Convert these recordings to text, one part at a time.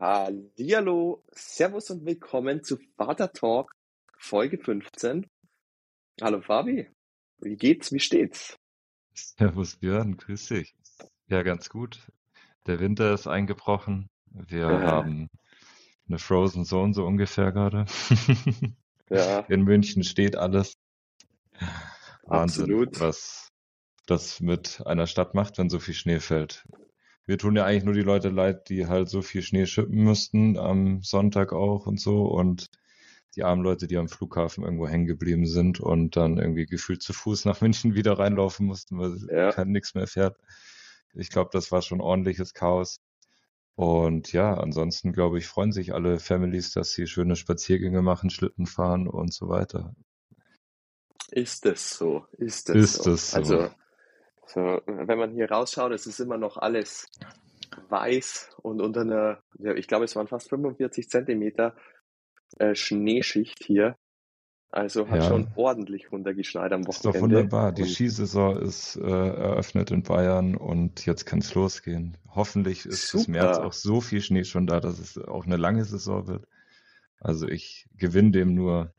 Hallihallo, Servus und willkommen zu Vater Talk Folge 15. Hallo Fabi, wie geht's, wie steht's? Servus Björn, grüß dich. Ja, ganz gut. Der Winter ist eingebrochen. Wir Äh, haben eine Frozen Zone so ungefähr gerade. ja, In München steht alles. Wahnsinn, absolut. was das mit einer Stadt macht, wenn so viel Schnee fällt. Wir tun ja eigentlich nur die Leute leid, die halt so viel Schnee schippen müssten am Sonntag auch und so und die armen Leute, die am Flughafen irgendwo hängen geblieben sind und dann irgendwie gefühlt zu Fuß nach München wieder reinlaufen mussten, weil Ja, kein nix mehr fährt. Ich glaube, das war schon ordentliches Chaos. Und ja, ansonsten glaube ich, freuen sich alle Families, dass sie schöne Spaziergänge machen, Schlitten fahren und so weiter. ist es so, ist es Ist so. es so? Also, so, wenn man hier rausschaut, es ist immer noch alles weiß und unter einer, ja, ich glaube, es waren fast 45 Zentimeter äh, Schneeschicht hier. Also hat schon Ja, ordentlich runtergeschneit am ist doch Wochenende. wunderbar. Die Und Skisaison ist äh, eröffnet in Bayern und jetzt kann es losgehen. Hoffentlich ist bis März auch super. so viel Schnee schon da, dass es auch eine lange Saison wird. Also ich gewinne dem nur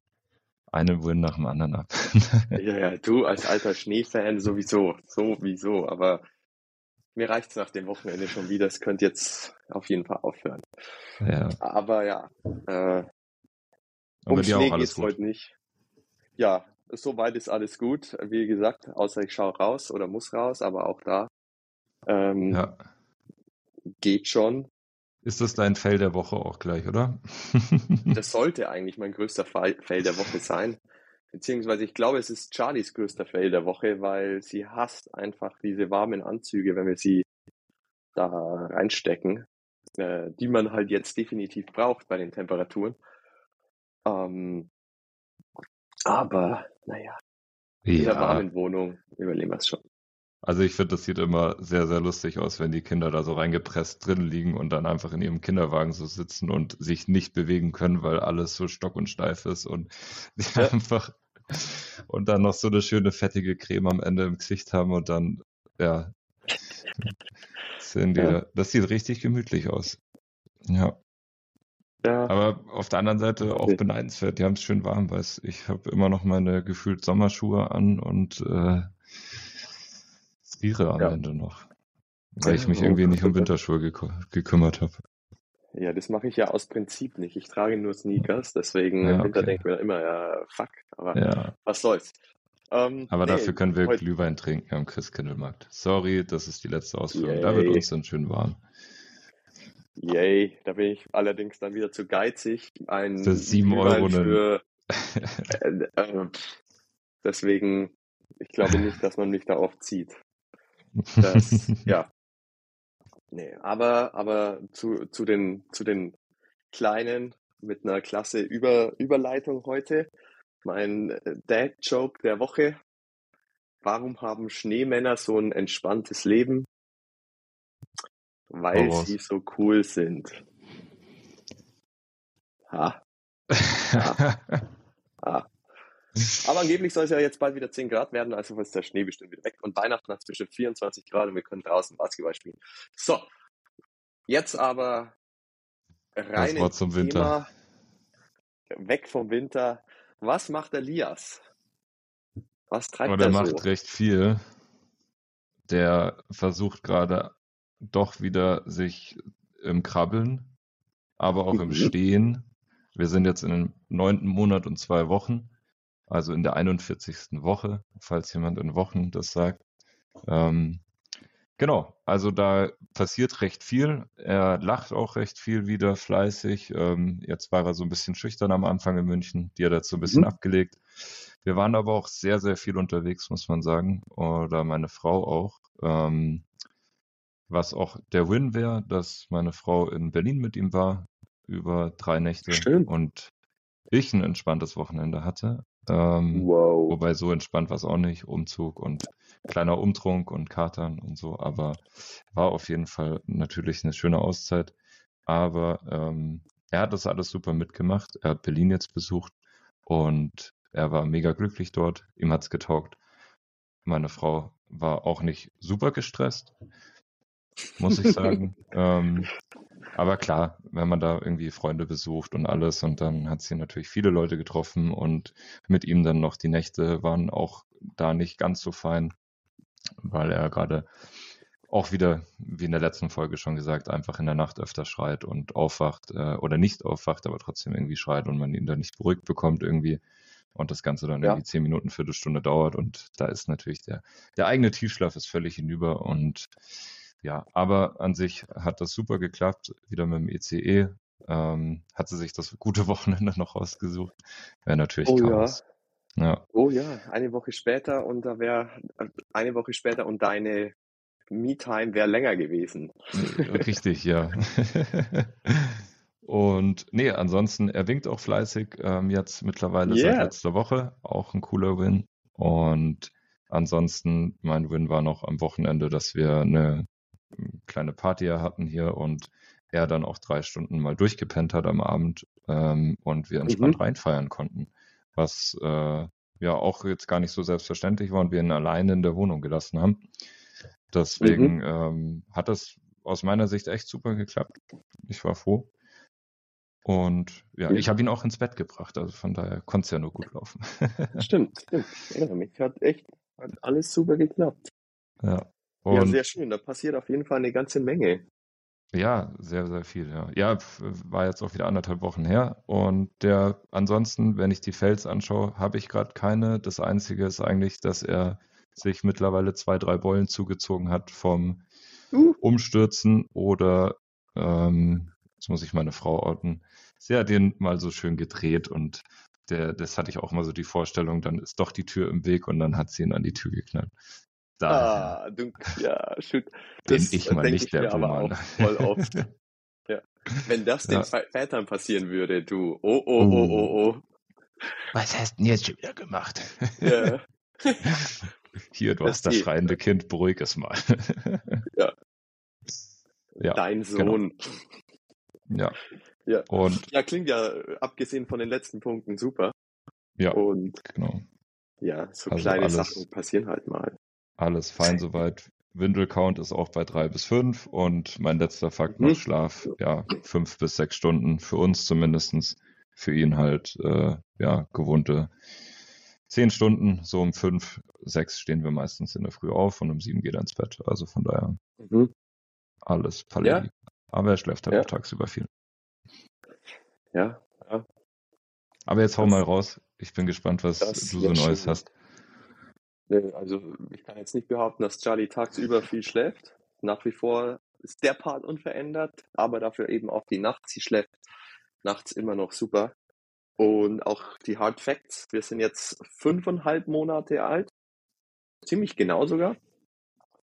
einen Win nach dem anderen ab. Ja, ja, du als alter Schneefan sowieso, sowieso, aber mir reicht's nach dem Wochenende schon wieder. Es könnte jetzt auf jeden Fall aufhören. Ja, Aber ja, äh, um auch Schnee geht's gut. heute nicht. Ja, soweit ist alles gut. Wie gesagt, außer ich schaue raus oder muss raus, aber auch da ähm, Ja. geht schon. Ist das dein Fail der Woche auch gleich, oder? Das sollte eigentlich mein größter Fail Fail der Woche sein. Beziehungsweise ich glaube, es ist Charlies größter Fail der Woche, weil sie hasst einfach diese warmen Anzüge, wenn wir sie da reinstecken, äh, die man halt jetzt definitiv braucht bei den Temperaturen. Ähm, aber naja, in der warmen Wohnung überleben wir es schon. Also ich finde, das sieht immer sehr, sehr lustig aus, wenn die Kinder da so reingepresst drin liegen und dann einfach in ihrem Kinderwagen so sitzen und sich nicht bewegen können, weil alles so stock und steif ist und die Ja, einfach und dann noch so eine schöne fettige Creme am Ende im Gesicht haben und dann, ja, sind die, ja, da- das sieht richtig gemütlich aus. Ja. ja, Aber auf der anderen Seite auch okay. beneidenswert. Die haben es schön warm, weil ich habe immer noch meine gefühlt Sommerschuhe an und äh, friere am ja, Ende noch, weil ich mich irgendwie nicht um. Winterschuhe gekü- gekümmert habe. Ja, das mache ich ja aus Prinzip nicht. Ich trage nur Sneakers, deswegen im Ja, Winter okay. denke ich mir immer, ja, fuck, aber Ja. was soll's. Ähm, Aber dafür nee, können wir heute, Glühwein trinken am Christkindlmarkt. Sorry, das ist die letzte Ausführung. Da wird yay, uns dann schön warm. yay, da bin ich allerdings dann wieder zu geizig, Für einen sieben Euro Glühwein einen. für, äh, äh, deswegen, ich glaube nicht, dass man mich da oft sieht. Das, ja, nee, aber, aber zu, zu den, zu den Kleinen mit einer klasse Über, Überleitung heute. Mein äh, Dad-Joke der Woche. Warum haben Schneemänner so ein entspanntes Leben? Weil sie raus. so cool sind. Ha, ha, ha. Aber angeblich soll es ja jetzt bald wieder 10 Grad werden, also ist der Schnee bestimmt wieder weg. Und Weihnachten hat es bestimmt 24 Grad und wir können draußen Basketball spielen. So, jetzt aber Das rein Wort ins zum Winter. Thema, weg vom Winter. Was macht Elias? Was treibt der er macht so? recht viel. Der versucht gerade doch wieder sich im Krabbeln, aber auch im. Stehen. Wir sind jetzt in den neunten Monat und zwei Wochen, also in der 41. Woche, falls jemand in Wochen das sagt. Ähm, genau, also da passiert recht viel. Er lacht auch recht viel wieder, fleißig. Ähm, jetzt war er so ein bisschen schüchtern am Anfang in München, die hat er so ein bisschen Mhm. abgelegt. Wir waren aber auch sehr, sehr viel unterwegs, muss man sagen. Oder meine Frau auch. Ähm, was auch der Win wäre, dass meine Frau in Berlin mit ihm war, über drei Nächte Stimmt. und ich ein entspanntes Wochenende hatte. Ähm, Wow. wobei so entspannt war es auch nicht. Umzug und kleiner Umtrunk und Katern und so. Aber war auf jeden Fall natürlich eine schöne Auszeit. Aber ähm, er hat das alles super mitgemacht. Er hat Berlin jetzt besucht und er war mega glücklich dort. Ihm hat's getaugt. Meine Frau war auch nicht super gestresst, muss ich sagen. ähm, Aber klar, wenn man da irgendwie Freunde besucht und alles und dann hat sie natürlich viele Leute getroffen und mit ihm dann noch die Nächte waren auch da nicht ganz so fein, weil er gerade auch wieder, wie in der letzten Folge schon gesagt, einfach in der Nacht öfter schreit und aufwacht äh, oder nicht aufwacht, aber trotzdem irgendwie schreit und man ihn dann nicht beruhigt bekommt irgendwie und das Ganze dann ja. irgendwie zehn Minuten, Viertelstunde dauert und da ist natürlich der, der eigene Tiefschlaf ist völlig hinüber und ja, aber an sich hat das super geklappt, wieder mit dem ECE. E. Ähm, hat sie sich das gute Wochenende noch ausgesucht. Wäre natürlich oh, Chaos. Ja. ja. Oh ja, eine Woche später und da wäre eine Woche später und deine Me-Time wäre länger gewesen. Richtig, ja. Und nee, ansonsten, er winkt auch fleißig ähm, jetzt mittlerweile yeah. seit letzter Woche. Auch ein cooler Win. Und ansonsten, mein Win war noch am Wochenende, dass wir eine kleine Party hatten hier und er dann auch drei Stunden mal durchgepennt hat am Abend ähm, und wir entspannt mhm. reinfeiern konnten. Was äh, ja auch jetzt gar nicht so selbstverständlich war und wir ihn alleine in der Wohnung gelassen haben. Deswegen mhm. ähm, hat das aus meiner Sicht echt super geklappt. Ich war froh. Und ja, mhm. ich habe ihn auch ins Bett gebracht, also von daher konnte es ja nur gut laufen. stimmt, stimmt. Ja, mich hat echt hat alles super geklappt. Ja. Und ja, sehr schön. Da passiert auf jeden Fall eine ganze Menge. Ja, sehr, sehr viel, ja. Ja, war jetzt auch wieder anderthalb Wochen her. Und der, ansonsten, wenn ich die Fels anschaue, habe ich gerade keine. Das Einzige ist eigentlich, dass er sich mittlerweile zwei, drei Beulen zugezogen hat vom uh. Umstürzen oder, ähm, jetzt muss ich meine Frau orten, sie hat den mal so schön gedreht und der, das hatte ich auch mal so die Vorstellung, dann ist doch die Tür im Weg und dann hat sie ihn an die Tür geknallt. Da, ah, du, ja, shit. Bin ich mal nicht der Buhmann. Voll oft. ja. Wenn das den ja. Vätern passieren würde, du, oh, oh, oh, oh, oh. Was hast du denn jetzt schon wieder gemacht? Ja. Hier, du das hast das schreiende Kind, beruhig es mal. ja. ja. Dein genau. Sohn. Genau. Ja. Ja. Und, ja, klingt ja, abgesehen von den letzten Punkten, super. Ja. Und genau. Ja, so also kleine alles, Sachen passieren halt mal. Alles fein soweit. Windelcount ist auch bei drei bis fünf und mein letzter Fakt mhm. noch Schlaf, ja, fünf bis sechs Stunden für uns zumindestens, für ihn halt, äh, ja, gewohnte zehn Stunden, so um fünf, sechs stehen wir meistens in der Früh auf und um sieben geht er ins Bett. Also von daher mhm. alles Paletti. Ja. Aber er schläft halt ja. auch tagsüber viel. Ja, ja. Aber jetzt hau mal raus. Ich bin gespannt, was du so Neues schon. hast. Also ich kann jetzt nicht behaupten, dass Charlie tagsüber viel schläft. Nach wie vor ist der Part unverändert, aber dafür eben auch die Nacht. Sie schläft nachts immer noch super. Und auch die Hard Facts. Wir sind jetzt fünfeinhalb Monate alt. Ziemlich genau sogar.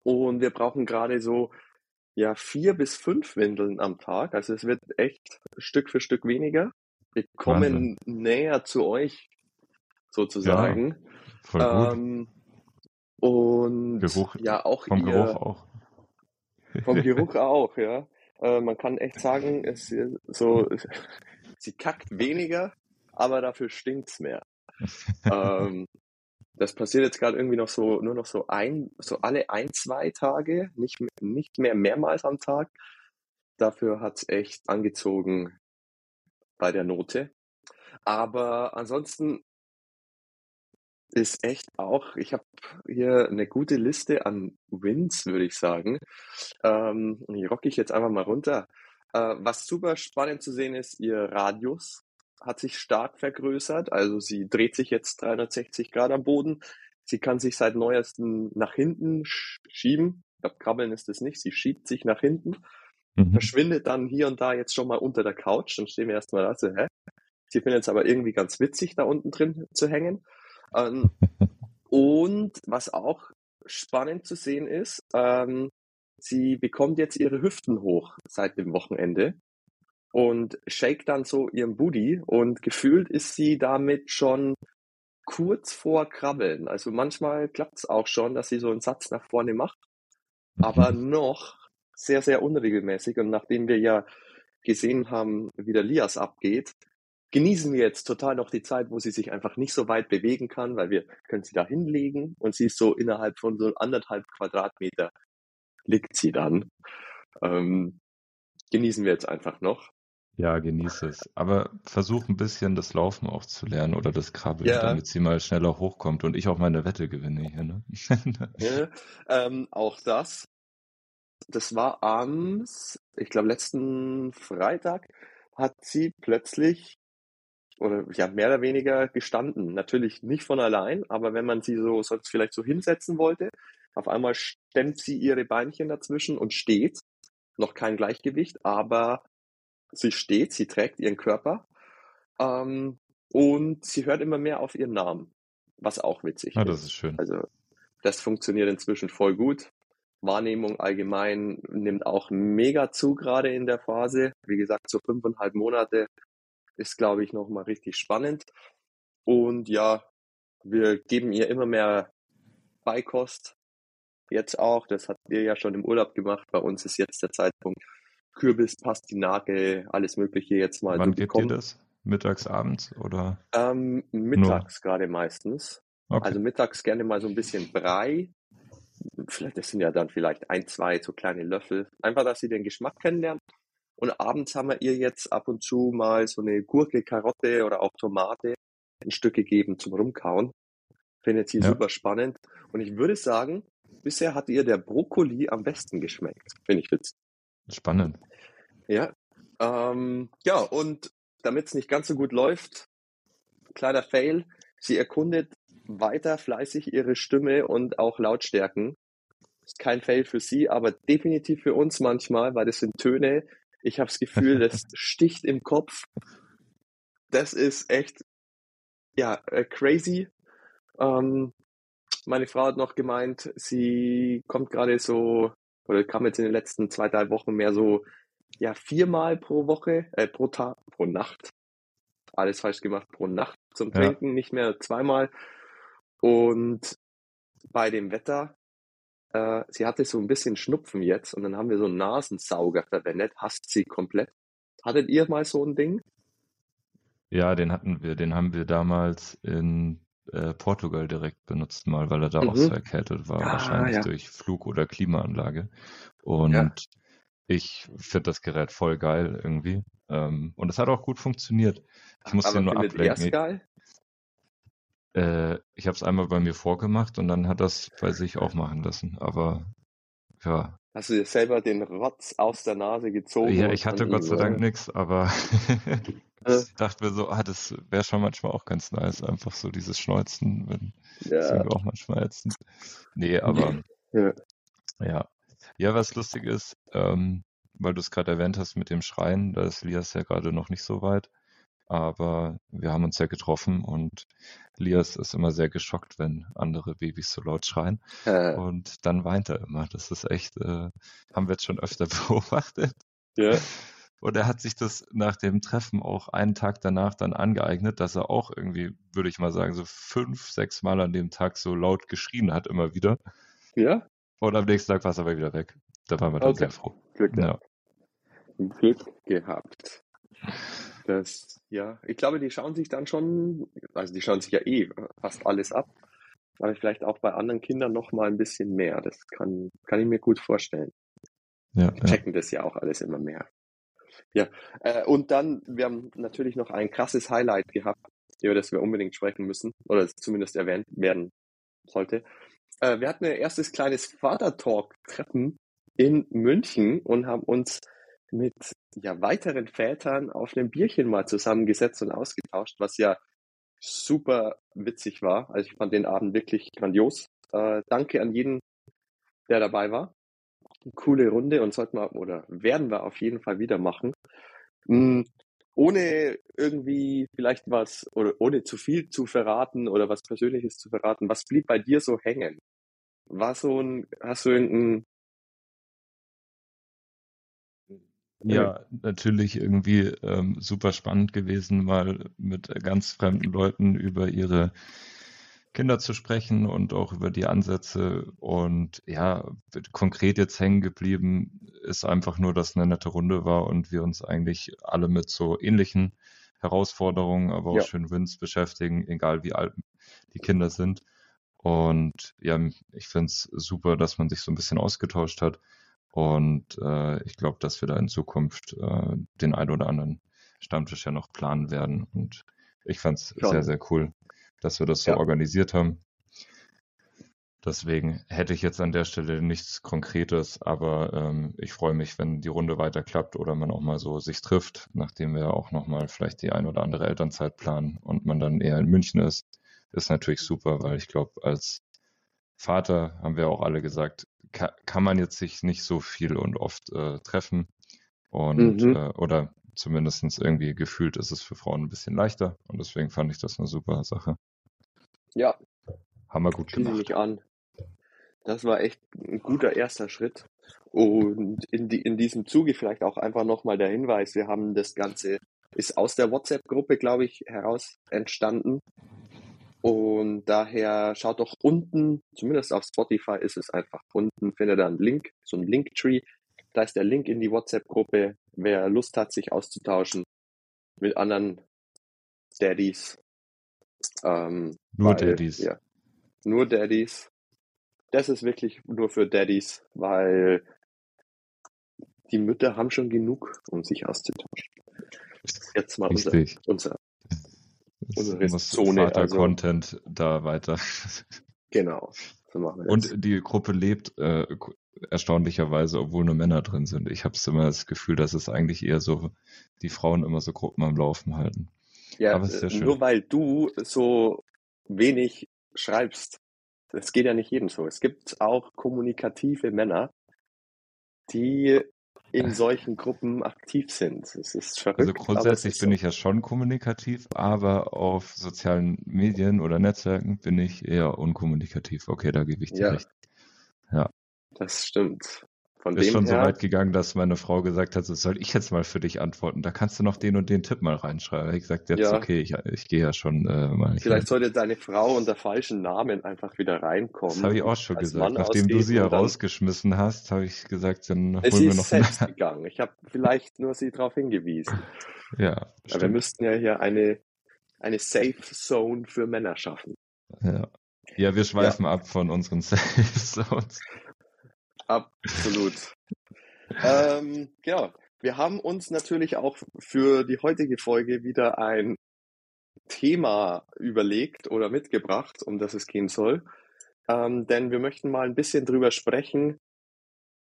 Und wir brauchen gerade so ja vier bis fünf Windeln am Tag. Also es wird echt Stück für Stück weniger. Wir kommen Wahnsinn. näher zu euch sozusagen. Ja, voll gut. Ähm, und Geruch, ja auch vom ihr, Geruch auch. Vom Geruch auch, ja. Äh, man kann echt sagen, es so sie kackt weniger, aber dafür stinkt's mehr. ähm, das passiert jetzt gerade irgendwie noch so, nur noch so ein, so alle ein, zwei Tage, nicht, nicht mehr mehrmals am Tag. Dafür hat's echt angezogen bei der Note. Aber ansonsten ist echt auch, ich habe hier eine gute Liste an Wins, würde ich sagen. Ähm, die rocke ich jetzt einfach mal runter. Äh, was super spannend zu sehen ist, ihr Radius hat sich stark vergrößert. Also sie dreht sich jetzt 360 Grad am Boden. Sie kann sich seit neuestem nach hinten schieben. Ich glaube, krabbeln ist es nicht. Sie schiebt sich nach hinten, mhm. verschwindet dann hier und da jetzt schon mal unter der Couch. Dann stehen wir erstmal da so, hä? Sie findet es aber irgendwie ganz witzig, da unten drin zu hängen. Ähm, und was auch spannend zu sehen ist, ähm, sie bekommt jetzt ihre Hüften hoch seit dem Wochenende und shake dann so ihren Booty und gefühlt ist sie damit schon kurz vor Krabbeln. Also manchmal klappt es auch schon, dass sie so einen Satz nach vorne macht, aber mhm. noch sehr, sehr unregelmäßig. Und nachdem wir ja gesehen haben, wie der Lias abgeht, genießen wir jetzt total noch die Zeit, wo sie sich einfach nicht so weit bewegen kann, weil wir können sie da hinlegen und sie ist so innerhalb von so anderthalb Quadratmeter liegt sie dann. Ähm, genießen wir jetzt einfach noch. Ja, genieße es. Aber versuch ein bisschen das Laufen auch zu lernen oder das Krabbeln, Ja. damit sie mal schneller hochkommt und ich auch meine Wette gewinne hier, ne? Ja, ähm, auch das. Das war am, ich glaube, letzten Freitag hat sie plötzlich oder ja mehr oder weniger gestanden. Natürlich nicht von allein, aber wenn man sie so sonst vielleicht so hinsetzen wollte, auf einmal stemmt sie ihre Beinchen dazwischen und steht. Noch kein Gleichgewicht, aber sie steht, sie trägt ihren Körper ähm, und sie hört immer mehr auf ihren Namen, was auch witzig Ah, ist. das ist schön. Also das funktioniert inzwischen voll gut. Wahrnehmung allgemein nimmt auch mega zu, gerade in der Phase. Wie gesagt, so fünfeinhalb Monate ist, glaube ich, nochmal richtig spannend. Und ja, wir geben ihr immer mehr Beikost. Jetzt auch, das habt ihr ja schon im Urlaub gemacht. Bei uns ist jetzt der Zeitpunkt, Kürbis, Pastinake, alles Mögliche jetzt mal Wann zu gebt ihr das? Mittags, abends oder? Ähm, mittags gerade meistens. Okay. Also mittags gerne mal so ein bisschen Brei. Vielleicht, das sind ja dann vielleicht ein, zwei so kleine Löffel. Einfach, dass sie den Geschmack kennenlernt. Und abends haben wir ihr jetzt ab und zu mal so eine Gurke, Karotte oder auch Tomate ein Stück gegeben zum Rumkauen. Findet sie Ja. super spannend. Und ich würde sagen, bisher hat ihr der Brokkoli am besten geschmeckt. Finde ich witzig. Spannend. Ja. Ähm, ja, und damit es nicht ganz so gut läuft, kleiner Fail, sie erkundet weiter fleißig ihre Stimme und auch Lautstärken. Ist kein Fail für sie, aber definitiv für uns manchmal, weil das sind Töne. Ich habe das Gefühl, das sticht im Kopf. Das ist echt, ja, äh, crazy. Ähm, meine Frau hat noch gemeint, sie kommt gerade so, oder kam jetzt in den letzten zwei, drei Wochen mehr so, ja, viermal pro Woche, äh, pro Tag, pro Nacht. Alles falsch gemacht, pro Nacht zum Ja. Trinken, nicht mehr zweimal. Und bei dem Wetter, äh, sie hatte so ein bisschen Schnupfen jetzt und dann haben wir so einen Nasensauger verwendet, hasst sie komplett. Hattet ihr mal so ein Ding? Ja, den hatten wir, den haben wir damals in äh, Portugal direkt benutzt mal, weil er da auch Mhm. so erkältet war, Ah, wahrscheinlich ja. durch Flug- oder Klimaanlage. Und Ja. ich finde das Gerät voll geil irgendwie. Ähm, und es hat auch gut funktioniert. Ich musste Aber nur findet ihr ablenken. geil? Äh, ich habe es einmal bei mir vorgemacht und dann hat das bei sich auch machen lassen. Aber ja, Hast du dir selber den Rotz aus der Nase gezogen? ja, ich hatte Gott sei Dank nichts, aber Äh. ich dachte mir so, ah, das wäre schon manchmal auch ganz nice, einfach so dieses Schneuzen, wenn das Ja, irgendwie auch manchmal ätzend. Nee, aber Ja. ja. Ja, was lustig ist, ähm, weil du es gerade erwähnt hast mit dem Schreien, da ist Lias ja gerade noch nicht so weit. Aber wir haben uns ja getroffen und Lias ist immer sehr geschockt, wenn andere Babys so laut schreien. äh, Und dann weint er immer. Das ist echt, äh, haben wir jetzt schon öfter beobachtet. ja. Und er hat sich das nach dem Treffen auch einen Tag danach dann angeeignet, dass er auch irgendwie, würde ich mal sagen, so fünf, sechs Mal an dem Tag so laut geschrien hat, immer wieder. ja, Und am nächsten Tag war es aber wieder weg. Da waren wir dann Okay. sehr froh. Glück Ja. Glück gehabt. Das, ja, ich glaube, die schauen sich dann schon, also die schauen sich ja eh fast alles ab, aber vielleicht auch bei anderen Kindern noch mal ein bisschen mehr. Das kann, kann ich mir gut vorstellen. Ja, Die ja. checken das ja auch alles immer mehr. Ja, äh, und dann, wir haben natürlich noch ein krasses Highlight gehabt, über das wir unbedingt sprechen müssen, oder zumindest erwähnt werden sollte. Äh, wir hatten ein erstes kleines Vater-Talk-Treffen in München und haben uns mit ja, weiteren Vätern auf einem Bierchen mal zusammengesetzt und ausgetauscht, was ja super witzig war. Also ich fand den Abend wirklich grandios. Äh, danke an jeden, der dabei war. Eine coole Runde und sollten wir oder werden wir auf jeden Fall wieder machen. Mm, ohne irgendwie vielleicht was oder ohne zu viel zu verraten oder was Persönliches zu verraten, was blieb bei dir so hängen? War so ein, hast du irgendein Ja, natürlich irgendwie ähm, super spannend gewesen, mal mit ganz fremden Leuten über ihre Kinder zu sprechen und auch über die Ansätze. Und ja, konkret jetzt hängen geblieben ist einfach nur, dass eine nette Runde war und wir uns eigentlich alle mit so ähnlichen Herausforderungen, aber auch Ja. schön Wins beschäftigen, egal wie alt die Kinder sind. Und ja, ich finde es super, dass man sich so ein bisschen ausgetauscht hat. Und äh, ich glaube, dass wir da in Zukunft äh, den ein oder anderen Stammtisch ja noch planen werden. Und ich fand es sehr, sehr cool, dass wir das so ja. organisiert haben. Deswegen hätte ich jetzt an der Stelle nichts Konkretes, aber ähm, ich freue mich, wenn die Runde weiter klappt oder man auch mal so sich trifft, nachdem wir auch nochmal vielleicht die ein oder andere Elternzeit planen und man dann eher in München ist. Ist natürlich super, weil ich glaube, als Vater haben wir auch alle gesagt, kann, kann man jetzt sich nicht so viel und oft äh, treffen und mhm. äh, oder zumindest irgendwie gefühlt ist es für Frauen ein bisschen leichter und deswegen fand ich das eine super Sache. Ja. Haben wir gut gemacht. Mich an. Das war echt ein guter erster Schritt. Und in, die, in diesem Zuge vielleicht auch einfach nochmal der Hinweis, wir haben das Ganze, ist aus der WhatsApp-Gruppe, glaube ich, heraus entstanden. Und daher schaut doch unten, zumindest auf Spotify ist es einfach unten, findet ihr einen Link, so ein Linktree. Da ist der Link in die WhatsApp-Gruppe. Wer Lust hat, sich auszutauschen mit anderen Daddies. Ähm, nur weil, Daddies. Ja, nur Daddies das ist wirklich nur für Daddies, weil die Mütter haben schon genug, um sich auszutauschen. Jetzt mal unser, unser, unsere Zone. Vater-Content also, da weiter. Genau. So machen wir Und die Gruppe lebt äh, erstaunlicherweise, obwohl nur Männer drin sind. Ich habe immer das Gefühl, dass es eigentlich eher so die Frauen immer so Gruppen am Laufen halten. Ja, Aber ist nur weil du so wenig schreibst, es geht ja nicht jedem so. Es gibt auch kommunikative Männer, die in solchen Gruppen aktiv sind. Es ist verrückt. Also grundsätzlich bin so. ich ja schon kommunikativ, aber auf sozialen Medien oder Netzwerken bin ich eher unkommunikativ. Okay, da gebe ich dir ja. recht. Ja. Das stimmt. Von ist schon her, so weit gegangen, dass meine Frau gesagt hat, so soll ich jetzt mal für dich antworten. Da kannst du noch den und den Tipp mal reinschreiben. Ich gesagt, jetzt ja. okay, ich, ich gehe ja schon äh, mal. Vielleicht sollte deine Frau unter falschen Namen einfach wieder reinkommen. Das habe ich auch schon gesagt. Mann Nachdem du sie ja rausgeschmissen hast, habe ich gesagt, dann holen wir noch selbst eine. gegangen. Ich habe vielleicht nur sie darauf hingewiesen. Ja. Aber wir müssten ja hier eine, eine Safe Zone für Männer schaffen. Ja. Ja, wir schweifen ja. ab von unseren Safe Zones. Absolut. ähm, genau. Wir haben uns natürlich auch für die heutige Folge wieder ein Thema überlegt oder mitgebracht, um das es gehen soll. Ähm, denn wir möchten mal ein bisschen drüber sprechen,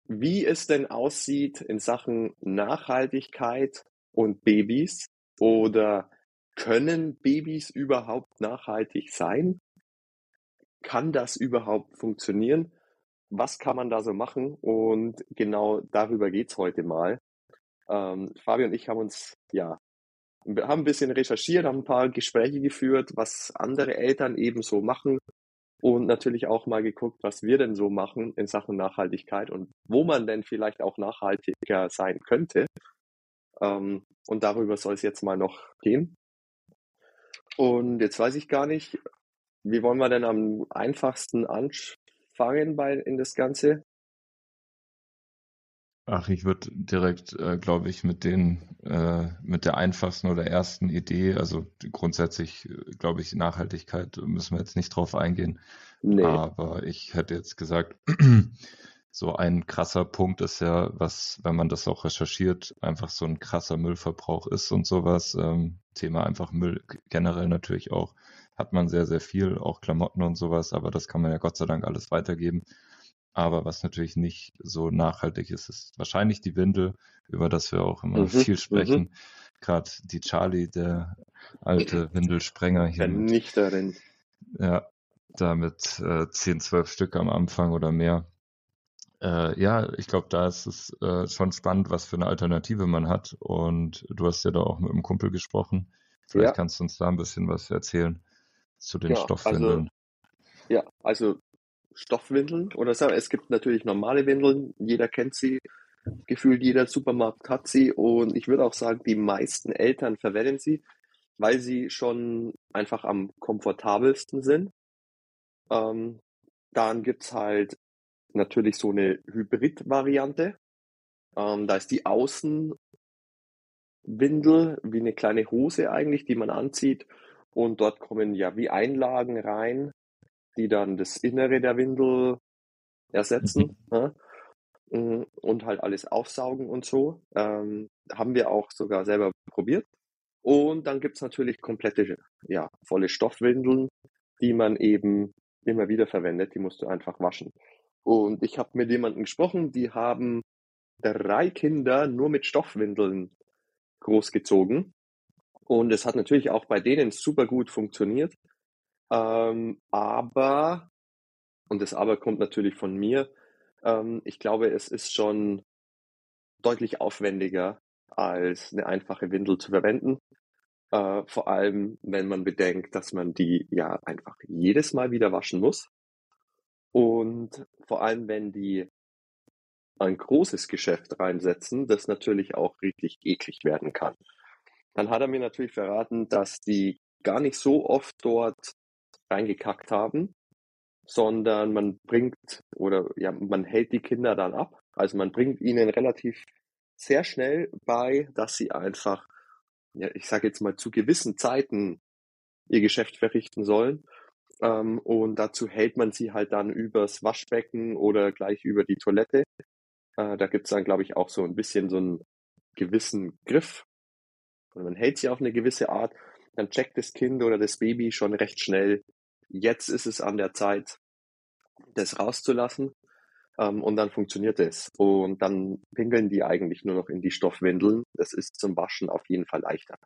wie es denn aussieht in Sachen Nachhaltigkeit und Babys oder können Babys überhaupt nachhaltig sein? Kann das überhaupt funktionieren? Was kann man da so machen? Und genau darüber geht's heute mal. Ähm, Fabi und ich haben uns, ja, haben ein bisschen recherchiert, haben ein paar Gespräche geführt, was andere Eltern eben so machen und natürlich auch mal geguckt, was wir denn so machen in Sachen Nachhaltigkeit und wo man denn vielleicht auch nachhaltiger sein könnte. Ähm, und darüber soll es jetzt mal noch gehen. Und jetzt weiß ich gar nicht, wie wollen wir denn am einfachsten fangen bei, in das Ganze? Ach, ich würde direkt, äh, glaube ich, mit den, äh, mit der einfachsten oder ersten Idee, also grundsätzlich, äh, glaube ich, Nachhaltigkeit müssen wir jetzt nicht drauf eingehen. Nee. Aber ich hätte jetzt gesagt, so ein krasser Punkt ist ja, was, wenn man das auch recherchiert, einfach so ein krasser Müllverbrauch ist und sowas. Ähm, Thema einfach Müll generell natürlich auch hat man sehr, sehr viel, auch Klamotten und sowas, aber das kann man ja Gott sei Dank alles weitergeben. Aber was natürlich nicht so nachhaltig ist, ist wahrscheinlich die Windel, über das wir auch immer mhm, viel sprechen. Mhm. Gerade die Charlie, der alte Windelsprenger hier. Nicht darin. Ja, damit äh, 10, 12 Stück am Anfang oder mehr. Äh, ja, ich glaube, da ist es äh, schon spannend, was für eine Alternative man hat. Und du hast ja da auch mit einem Kumpel gesprochen. Vielleicht ja. kannst du uns da ein bisschen was erzählen zu den ja, Stoffwindeln? Also, ja, also Stoffwindeln oder so. Es gibt natürlich normale Windeln, jeder kennt sie, gefühlt jeder Supermarkt hat sie und ich würde auch sagen, die meisten Eltern verwenden sie, weil sie schon einfach am komfortabelsten sind. Ähm, dann es halt natürlich so eine Hybrid-Variante. Ähm, da ist die Außenwindel wie eine kleine Hose eigentlich, die man anzieht und dort kommen ja wie Einlagen rein, die dann das Innere der Windel ersetzen. Mhm. Ne? mm, und halt alles aufsaugen und so. Ähm, haben wir auch sogar selber probiert. Und dann gibt's natürlich komplette, ja, volle Stoffwindeln, die man eben immer wieder verwendet. Die musst du einfach waschen. Und ich habe mit jemandem gesprochen, die haben drei Kinder nur mit Stoffwindeln großgezogen. Und es hat natürlich auch bei denen super gut funktioniert. Ähm, aber, und das Aber kommt natürlich von mir, ähm, ich glaube, es ist schon deutlich aufwendiger, als eine einfache Windel zu verwenden. Äh, vor allem, wenn man bedenkt, dass man die ja einfach jedes Mal wieder waschen muss. Und vor allem, wenn die ein großes Geschäft reinsetzen, das natürlich auch richtig eklig werden kann. Dann hat er mir natürlich verraten, dass die gar nicht so oft dort reingekackt haben, sondern man bringt oder ja, man hält die Kinder dann ab. Also man bringt ihnen relativ sehr schnell bei, dass sie einfach, ja, ich sage jetzt mal, zu gewissen Zeiten ihr Geschäft verrichten sollen. Ähm, und dazu hält man sie halt dann übers Waschbecken oder gleich über die Toilette. Äh, da gibt's dann, glaube ich, auch so ein bisschen so einen gewissen Griff. Und man hält sie auf eine gewisse Art, dann checkt das Kind oder das Baby schon recht schnell, jetzt ist es an der Zeit, das rauszulassen. Ähm, und dann funktioniert es. Und dann pinkeln die eigentlich nur noch in die Stoffwindeln. Das ist zum Waschen auf jeden Fall leichter.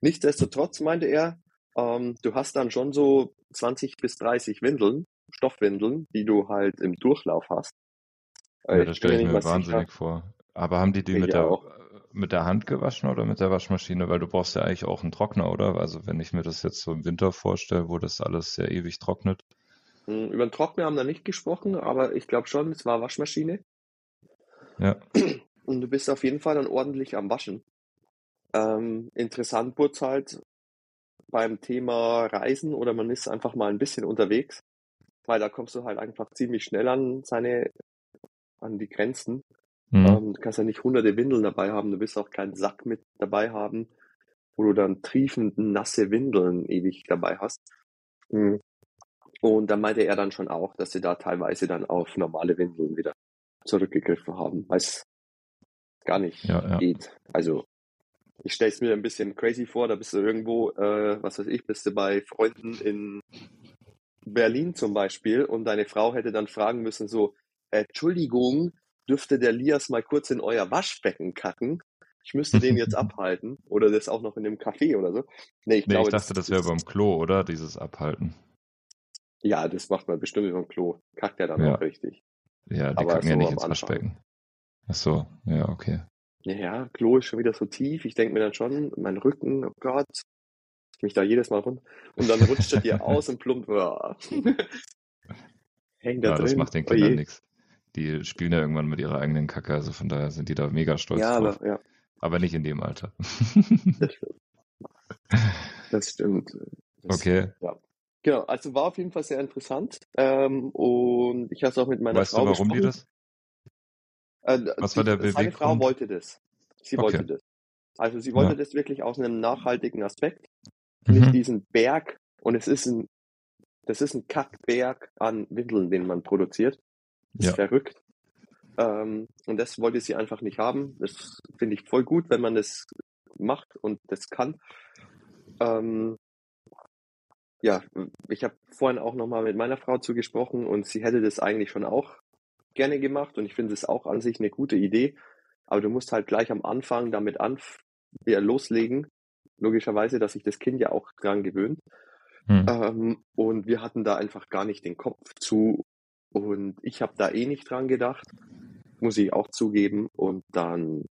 Nichtsdestotrotz meinte er, ähm, du hast dann schon so 20 bis 30 Windeln, Stoffwindeln, die du halt im Durchlauf hast. Ja, das stelle ich mir wahnsinnig sicher. vor. Aber haben die die mit der, mit der Hand gewaschen oder mit der Waschmaschine? Weil du brauchst ja eigentlich auch einen Trockner, oder? Also wenn ich mir das jetzt so im Winter vorstelle, wo das alles sehr ewig trocknet. Hm, über den Trockner haben wir nicht gesprochen, aber ich glaube schon, es war Waschmaschine. Ja. Und du bist auf jeden Fall dann ordentlich am Waschen. Ähm, interessant wurde es halt beim Thema Reisen oder man ist einfach mal ein bisschen unterwegs, weil da kommst du halt einfach ziemlich schnell an seine, an die Grenzen. Mhm. Ähm, du kannst ja nicht hunderte Windeln dabei haben, du willst auch keinen Sack mit dabei haben, wo du dann triefend nasse Windeln ewig dabei hast. Mhm. Und da meinte er dann schon auch, dass sie da teilweise dann auf normale Windeln wieder zurückgegriffen haben, weil es gar nicht ja, ja. geht. Also ich stelle es mir ein bisschen crazy vor, da bist du irgendwo, äh, was weiß ich, bist du bei Freunden in Berlin zum Beispiel und deine Frau hätte dann fragen müssen, so, Entschuldigung, dürfte der Lias mal kurz in euer Waschbecken kacken? Ich müsste den jetzt abhalten oder das auch noch in dem Café oder so. Nee, ich, nee, glaube, ich dachte, das, das wäre beim Klo, oder? Dieses Abhalten. Ja, das macht man bestimmt über dem Klo. Kackt er dann ja. auch richtig. Ja, die Aber kacken ja nicht ins Waschbecken. Ach so, ja, okay. Ja, Klo ist schon wieder so tief. Ich denke mir dann schon, mein Rücken, oh Gott, ich mich da jedes Mal rund. Und dann rutscht er dir aus und plumpt. Oh. Hängt da ja, drin. das macht den Kindern nichts. Die spielen ja irgendwann mit ihrer eigenen Kacke, also von daher sind die da mega stolz ja, drauf. Aber, ja. aber nicht in dem Alter. das stimmt. Das stimmt. Das, okay. Ja. Genau, also war auf jeden Fall sehr interessant. Ähm, und ich habe es auch mit meiner weißt Frau Weißt du, warum gesprochen. die das? Äh, Was war der Beweggrund? Seine Frau wollte das. Sie okay. wollte das. Also sie wollte ja. das wirklich aus einem nachhaltigen Aspekt. Mhm. Nicht diesen Berg. Und es ist ein, das ist ein Kackberg an Windeln, den man produziert. Ja. verrückt. Ähm, und das wollte sie einfach nicht haben. Das finde ich voll gut, wenn man das macht und das kann. Ähm, ja, ich habe vorhin auch nochmal mit meiner Frau zugesprochen und sie hätte das eigentlich schon auch gerne gemacht und ich finde es auch an sich eine gute Idee. Aber du musst halt gleich am Anfang damit anf loslegen, logischerweise, dass sich das Kind ja auch dran gewöhnt. Hm. Ähm, und wir hatten da einfach gar nicht den Kopf zu und ich habe da eh nicht dran gedacht, muss ich auch zugeben. Und dann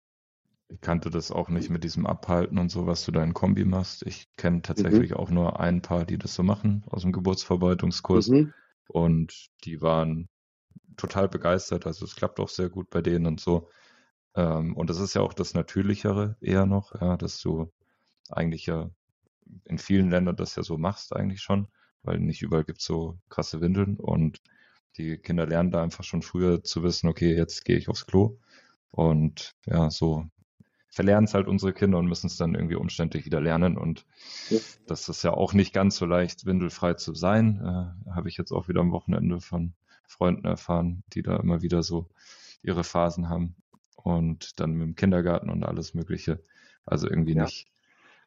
ich kannte das auch nicht mit diesem Abhalten und so, was du da in Kombi machst. Ich kenne tatsächlich mhm. auch nur ein paar, die das so machen aus dem Geburtsverwaltungskurs. Mhm. Und die waren total begeistert. Also es klappt auch sehr gut bei denen und so. Ähm, und das ist ja auch das Natürlichere eher noch, ja, dass du eigentlich ja in vielen Ländern das ja so machst eigentlich schon, weil nicht überall gibt es so krasse Windeln und die Kinder lernen da einfach schon früher zu wissen, okay, jetzt gehe ich aufs Klo. Und ja, so verlernen es halt unsere Kinder und müssen es dann irgendwie umständlich wieder lernen. Und ja. das ist ja auch nicht ganz so leicht, windelfrei zu sein. Äh, Habe ich jetzt auch wieder am Wochenende von Freunden erfahren, die da immer wieder so ihre Phasen haben und dann mit dem Kindergarten und alles Mögliche. Also irgendwie Ja. nicht,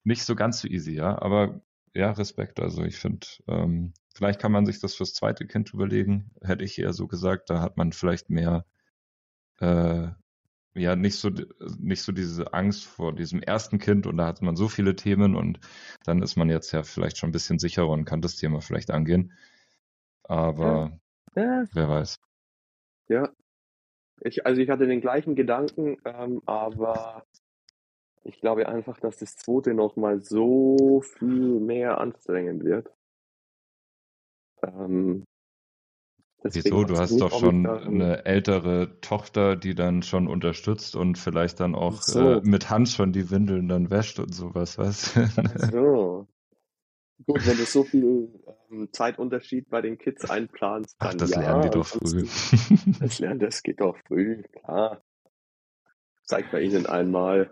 nicht so ganz so easy, ja. Aber ja, Respekt. Also ich finde, ähm, vielleicht kann man sich das fürs zweite Kind überlegen, hätte ich eher so gesagt. Da hat man vielleicht mehr, äh, ja, nicht so, nicht so diese Angst vor diesem ersten Kind und da hat man so viele Themen und dann ist man jetzt ja vielleicht schon ein bisschen sicherer und kann das Thema vielleicht angehen. Aber Ja, wer weiß. ja. Ich, also ich hatte den gleichen Gedanken, ähm, aber ich glaube einfach, dass das zweite nochmal so viel mehr anstrengend wird. Ähm, Wieso? Du hast doch schon eine ältere Tochter, die dann schon unterstützt und vielleicht dann Ach auch so. äh, mit Hand schon die Windeln dann wäscht und sowas, weißt du? Ach so. Gut, wenn du so viel ähm, Zeitunterschied bei den Kids einplanst, Ach, dann das ja, lernen die doch früh. das lernen, das geht doch früh, klar. Zeigt man ihnen einmal.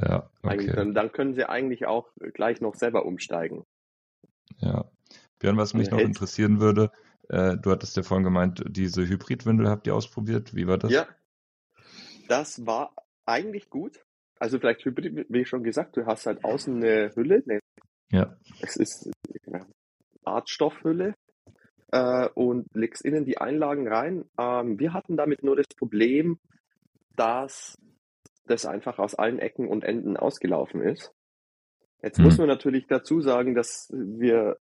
Ja, okay. dann, dann können sie eigentlich auch gleich noch selber umsteigen. Ja. Björn, was mich Also noch interessieren würde, äh, du hattest ja vorhin gemeint, diese Hybridwindel habt ihr ausprobiert. Wie war das? Ja, das war eigentlich gut. Also vielleicht Hybrid, wie schon gesagt, du hast halt außen eine Hülle, eine, Ja. es ist eine Art Stoffhülle äh, und legst innen die Einlagen rein. Ähm, wir hatten damit nur das Problem, dass das einfach aus allen Ecken und Enden ausgelaufen ist. Jetzt Hm. muss man natürlich dazu sagen, dass wir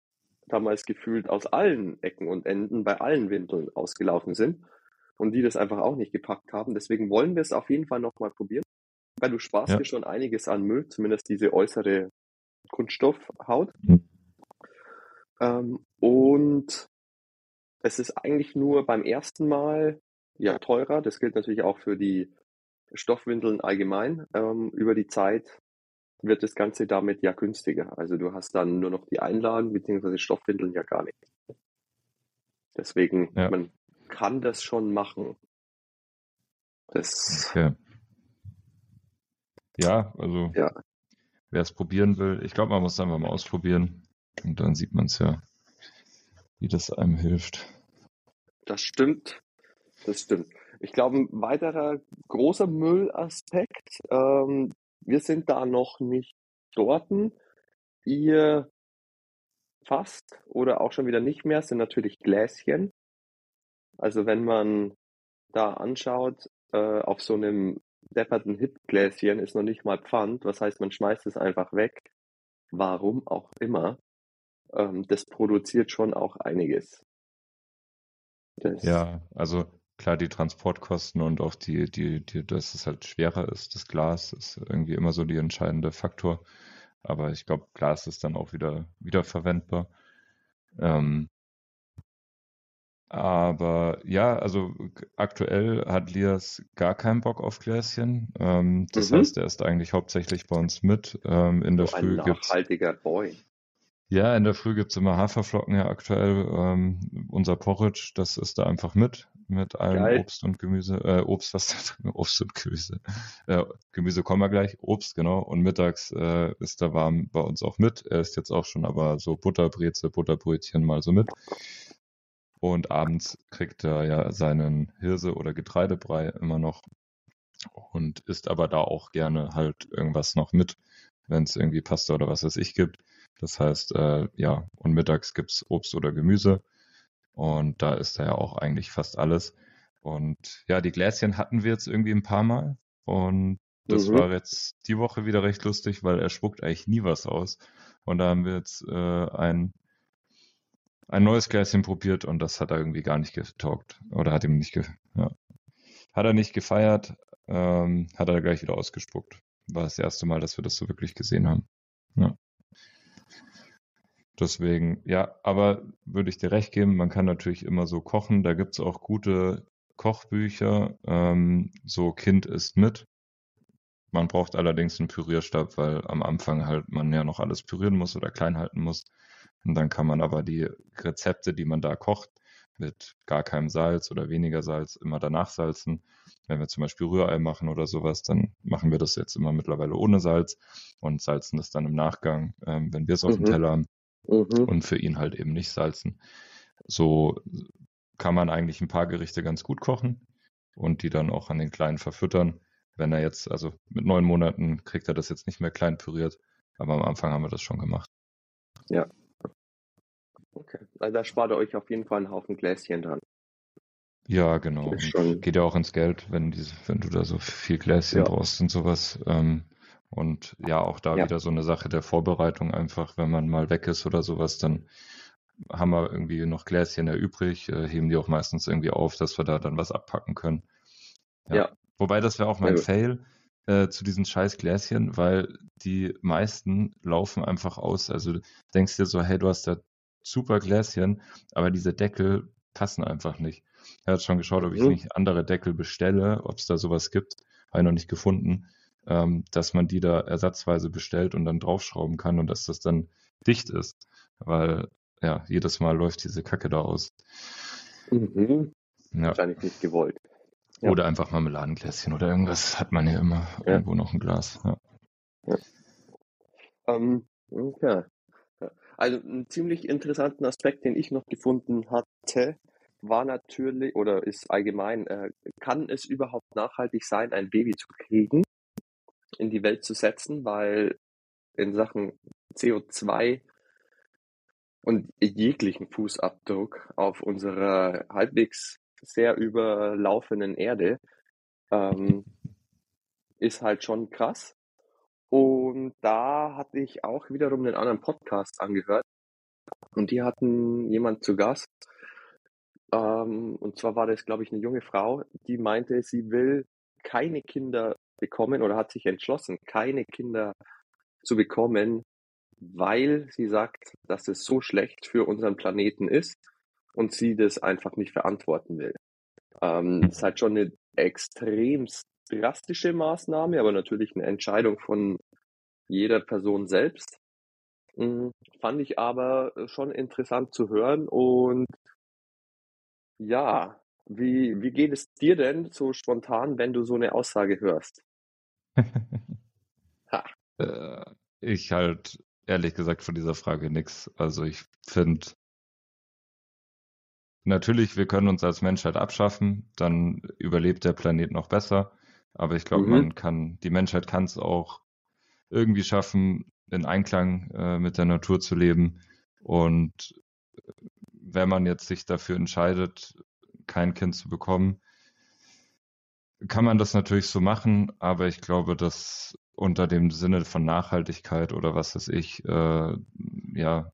damals gefühlt aus allen Ecken und Enden bei allen Windeln ausgelaufen sind und die das einfach auch nicht gepackt haben. Deswegen wollen wir es auf jeden Fall nochmal probieren, weil du sparst Ja. dir schon einiges an Müll, zumindest diese äußere Kunststoffhaut. Hm. Ähm, und es ist eigentlich nur beim ersten Mal ja teurer. Das gilt natürlich auch für die Stoffwindeln allgemein. Ähm, über die Zeit wird das Ganze damit ja günstiger. Also du hast dann nur noch die Einlagen beziehungsweise Stoffwindeln ja gar nicht. Deswegen, Ja. man kann das schon machen. Das, Okay. Ja, also Ja. wer es probieren will, ich glaube, man muss es einfach mal ausprobieren und dann sieht man es ja, wie das einem hilft. das stimmt. Das stimmt. Ich glaube, ein weiterer großer Müllaspekt, ähm, wir sind da noch nicht dorten. Ihr fast oder auch schon wieder nicht mehr, sind natürlich Gläschen. Also wenn man da anschaut, äh, auf so einem depperten Hip-Gläschen ist noch nicht mal Pfand. Was heißt, man schmeißt es einfach weg. Warum auch immer. Ähm, das produziert schon auch einiges. Das, Ja, also klar, die Transportkosten und auch die, die, die, dass es halt schwerer ist, das Glas ist irgendwie immer so die entscheidende Faktor. Aber ich glaube, Glas ist dann auch wieder wiederverwendbar. Ähm, aber ja, also aktuell hat Lias gar keinen Bock auf Gläschen. Ähm, das Mhm. heißt, er ist eigentlich hauptsächlich bei uns mit. Ähm, in der so ein Früh gibt's nachhaltiger Boy. Ja, in der Früh gibt's immer Haferflocken ja aktuell. Ähm, unser Porridge, das ist da einfach mit, mit allem Geil. Obst und Gemüse. Äh, Obst, was Obst und Gemüse. Äh, Gemüse kommen wir gleich, Obst, genau. Und mittags äh, ist da warm bei uns auch mit. Er ist jetzt auch schon aber so Butterbreze, Butterbrötchen mal so mit. Und abends kriegt er ja seinen Hirse- oder Getreidebrei immer noch und isst aber da auch gerne halt irgendwas noch mit, wenn es irgendwie Pasta oder was weiß ich gibt. Das heißt, äh, ja, und mittags gibt's Obst oder Gemüse und da ist da ja auch eigentlich fast alles. Und ja, die Gläschen hatten wir jetzt irgendwie ein paar Mal und das Mhm. war jetzt die Woche wieder recht lustig, weil er spuckt eigentlich nie was aus. Und da haben wir jetzt äh, ein, ein neues Gläschen probiert und das hat er irgendwie gar nicht getaugt. Oder hat ihm nicht ge ja. Hat er nicht gefeiert, ähm, hat er gleich wieder ausgespuckt. War das erste Mal, dass wir das so wirklich gesehen haben. Ja. Deswegen, ja, aber würde ich dir recht geben, man kann natürlich immer so kochen. Da gibt's auch gute Kochbücher. Ähm, so Kind isst mit. Man braucht allerdings einen Pürierstab, weil am Anfang halt man ja noch alles pürieren muss oder klein halten muss. Und dann kann man aber die Rezepte, die man da kocht, mit gar keinem Salz oder weniger Salz immer danach salzen. Wenn wir zum Beispiel Rührei machen oder sowas, dann machen wir das jetzt immer mittlerweile ohne Salz und salzen das dann im Nachgang, ähm, wenn wir es auf dem Mhm. Teller haben Mhm. und für ihn halt eben nicht salzen. So kann man eigentlich ein paar Gerichte ganz gut kochen. und die dann auch an den Kleinen verfüttern. Wenn er jetzt, also mit neun Monaten kriegt er das jetzt nicht mehr klein püriert, aber am Anfang haben wir das schon gemacht. Ja. Okay. Also da spart ihr euch auf jeden Fall einen Haufen Gläschen dran. Ja, genau. Geht ja auch ins Geld, wenn, diese, wenn du da so viel Gläschen ja. brauchst und sowas. Ähm, und ja, auch da ja. wieder so eine Sache der Vorbereitung einfach, wenn man mal weg ist oder sowas, dann haben wir irgendwie noch Gläschen übrig, äh, heben die auch meistens irgendwie auf, dass wir da dann was abpacken können. Ja. ja. Wobei das wäre auch mein Fail äh, zu diesen scheiß Gläschen, weil die meisten laufen einfach aus. Also du denkst dir so, hey, du hast da super Gläschen, aber diese Deckel passen einfach nicht. Er hat schon geschaut, ob ich mhm. nicht andere Deckel bestelle, ob es da sowas gibt. Habe ich noch nicht gefunden, ähm, dass man die da ersatzweise bestellt und dann draufschrauben kann und dass das dann dicht ist. Weil ja, jedes Mal läuft diese Kacke da aus. Mhm. Ja. Wahrscheinlich nicht gewollt. Ja. Oder einfach Marmeladengläschen oder irgendwas hat man ja immer ja. irgendwo noch ein Glas. Ja. ja. Ähm, okay. Also einen ziemlich interessanten Aspekt, den ich noch gefunden hatte, war natürlich oder ist allgemein, äh, kann es überhaupt nachhaltig sein, ein Baby zu kriegen, in die Welt zu setzen, weil in Sachen CO2 und jeglichen Fußabdruck auf unserer halbwegs sehr überlaufenden Erde ähm, ist halt schon krass. Und da hatte ich auch wiederum einen anderen Podcast angehört. Und die hatten jemand zu Gast. Ähm, und zwar war das, glaube ich, eine junge Frau, die meinte, sie will keine Kinder bekommen oder hat sich entschlossen, keine Kinder zu bekommen, weil sie sagt, dass es so schlecht für unseren Planeten ist und sie das einfach nicht verantworten will. Ähm, das ist halt schon eine extrem drastische Maßnahme, aber natürlich eine Entscheidung von jeder Person selbst. Mhm, fand ich aber schon interessant zu hören und ja, wie, wie geht es dir denn so spontan, wenn du so eine Aussage hörst? Äh, ich halt ehrlich gesagt von dieser Frage nichts. Also ich finde, natürlich, wir können uns als Menschheit abschaffen, dann überlebt der Planet noch besser. Aber ich glaube, mhm. man kann, die Menschheit kann es auch irgendwie schaffen, in Einklang äh, mit der Natur zu leben. Und wenn man jetzt sich dafür entscheidet, kein Kind zu bekommen, kann man das natürlich so machen, aber ich glaube, dass unter dem Sinne von Nachhaltigkeit oder was weiß ich, äh, ja,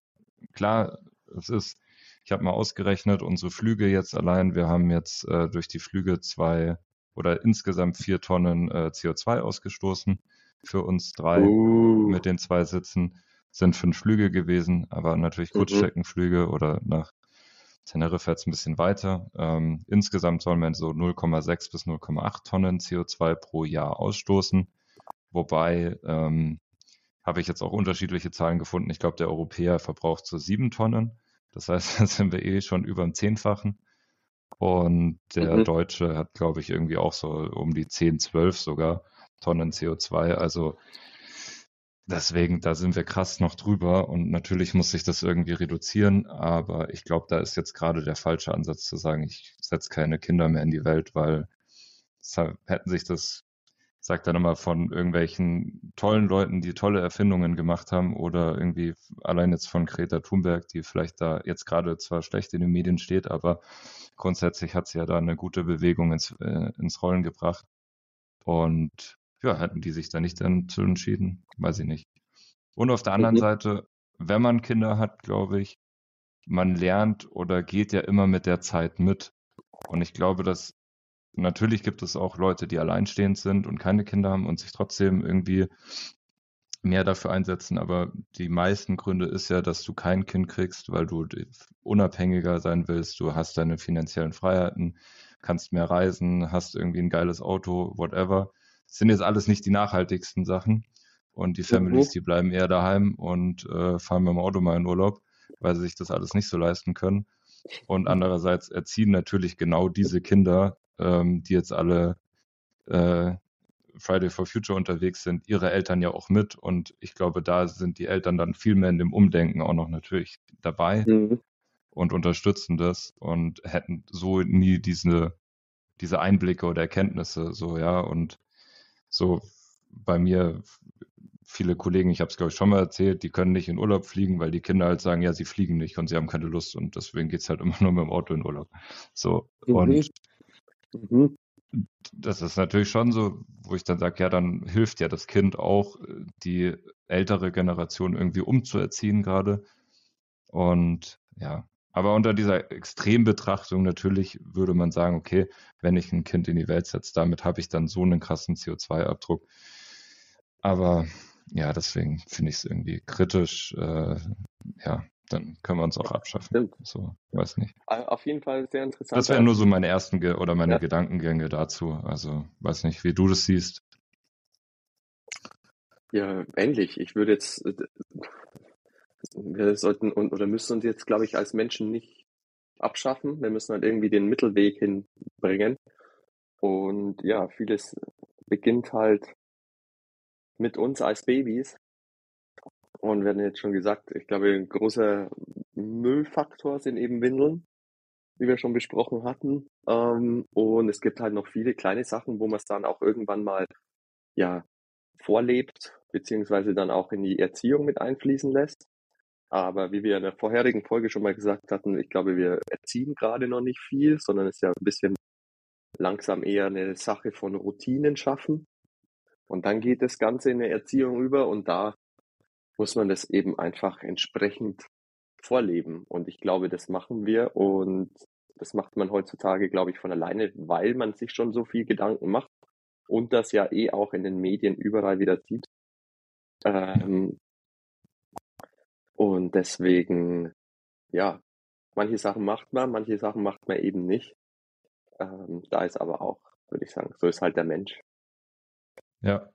klar, es ist, ich habe mal ausgerechnet, unsere Flüge jetzt allein, wir haben jetzt äh, durch die Flüge zwei oder insgesamt vier Tonnen äh, CO2 ausgestoßen. Für uns drei uh. mit den zwei Sitzen sind fünf Flüge gewesen, aber natürlich mhm. Kurzstreckenflüge mhm. oder nach Teneriffe jetzt ein bisschen weiter. Ähm, insgesamt sollen wir so 0,6 bis 0,8 Tonnen CO2 pro Jahr ausstoßen. Wobei ähm, habe ich jetzt auch unterschiedliche Zahlen gefunden. Ich glaube, der Europäer verbraucht so sieben Tonnen. Das heißt, da sind wir eh schon über dem Zehnfachen. Und der mhm. Deutsche hat, glaube ich, irgendwie auch so um die 10, 12 sogar Tonnen CO2. Also deswegen, da sind wir krass noch drüber. Und natürlich muss sich das irgendwie reduzieren. Aber ich glaube, da ist jetzt gerade der falsche Ansatz zu sagen, ich setze keine Kinder mehr in die Welt, weil hätten sich das sagt dann immer von irgendwelchen tollen Leuten, die tolle Erfindungen gemacht haben oder irgendwie allein jetzt von Greta Thunberg, die vielleicht da jetzt gerade zwar schlecht in den Medien steht, aber grundsätzlich hat sie ja da eine gute Bewegung ins, äh, ins Rollen gebracht. Und ja, hätten die sich da nicht dann zu entschieden, weiß ich nicht. Und auf der anderen mhm. Seite, wenn man Kinder hat, glaube ich, man lernt oder geht ja immer mit der Zeit mit. Und ich glaube, dass Natürlich gibt es auch Leute, die alleinstehend sind und keine Kinder haben und sich trotzdem irgendwie mehr dafür einsetzen. Aber die meisten Gründe ist ja, dass du kein Kind kriegst, weil du unabhängiger sein willst. Du hast deine finanziellen Freiheiten, kannst mehr reisen, hast irgendwie ein geiles Auto, whatever. Sind jetzt alles nicht die nachhaltigsten Sachen. Und die Families, mhm. die bleiben eher daheim und äh, fahren mit dem Auto mal in Urlaub, weil sie sich das alles nicht so leisten können. Und andererseits erziehen natürlich genau diese Kinder ähm, die jetzt alle äh, Friday for Future unterwegs sind, ihre Eltern ja auch mit. Und ich glaube, da sind die Eltern dann viel mehr in dem Umdenken auch noch natürlich dabei mhm. und unterstützen das und hätten so nie diese, diese Einblicke oder Erkenntnisse, so, ja, und so bei mir viele Kollegen, ich habe es glaube ich schon mal erzählt, die können nicht in Urlaub fliegen, weil die Kinder halt sagen, ja, sie fliegen nicht und sie haben keine Lust und deswegen geht es halt immer nur mit dem Auto in Urlaub. So, mhm. und mhm. das ist natürlich schon so, wo ich dann sage, ja, dann hilft ja das Kind auch, die ältere Generation irgendwie umzuerziehen gerade. Und ja, aber unter dieser Extrembetrachtung natürlich würde man sagen, okay, wenn ich ein Kind in die Welt setze, damit habe ich dann so einen krassen CO2-Abdruck. Aber ja, deswegen finde ich es irgendwie kritisch. Äh, ja, dann können wir uns auch abschaffen. Stimmt. So, weiß nicht. Auf jeden Fall sehr interessant. Das wären nur so meine ersten Ge oder meine ja. Gedankengänge dazu. Also, weiß nicht, wie du das siehst. Ja, ähnlich. Ich würde jetzt, äh, wir sollten oder müssen uns jetzt, glaube ich, als Menschen nicht abschaffen. Wir müssen halt irgendwie den Mittelweg hinbringen. Und ja, vieles beginnt halt mit uns als Babys. Und wir haben jetzt schon gesagt, ich glaube, ein großer Müllfaktor sind eben Windeln, wie wir schon besprochen hatten. Ähm, und es gibt halt noch viele kleine Sachen, wo man es dann auch irgendwann mal ja vorlebt, beziehungsweise dann auch in die Erziehung mit einfließen lässt. Aber wie wir in der vorherigen Folge schon mal gesagt hatten, ich glaube, wir erziehen gerade noch nicht viel, sondern es ist ja ein bisschen langsam eher eine Sache von Routinen schaffen. Und dann geht das Ganze in eine Erziehung über und da muss man das eben einfach entsprechend vorleben. Und ich glaube, das machen wir und das macht man heutzutage, glaube ich, von alleine, weil man sich schon so viel Gedanken macht und das ja eh auch in den Medien überall wieder sieht. Ähm, und deswegen, ja, manche Sachen macht man, manche Sachen macht man eben nicht. Ähm, da ist aber auch, würde ich sagen, so ist halt der Mensch. Ja.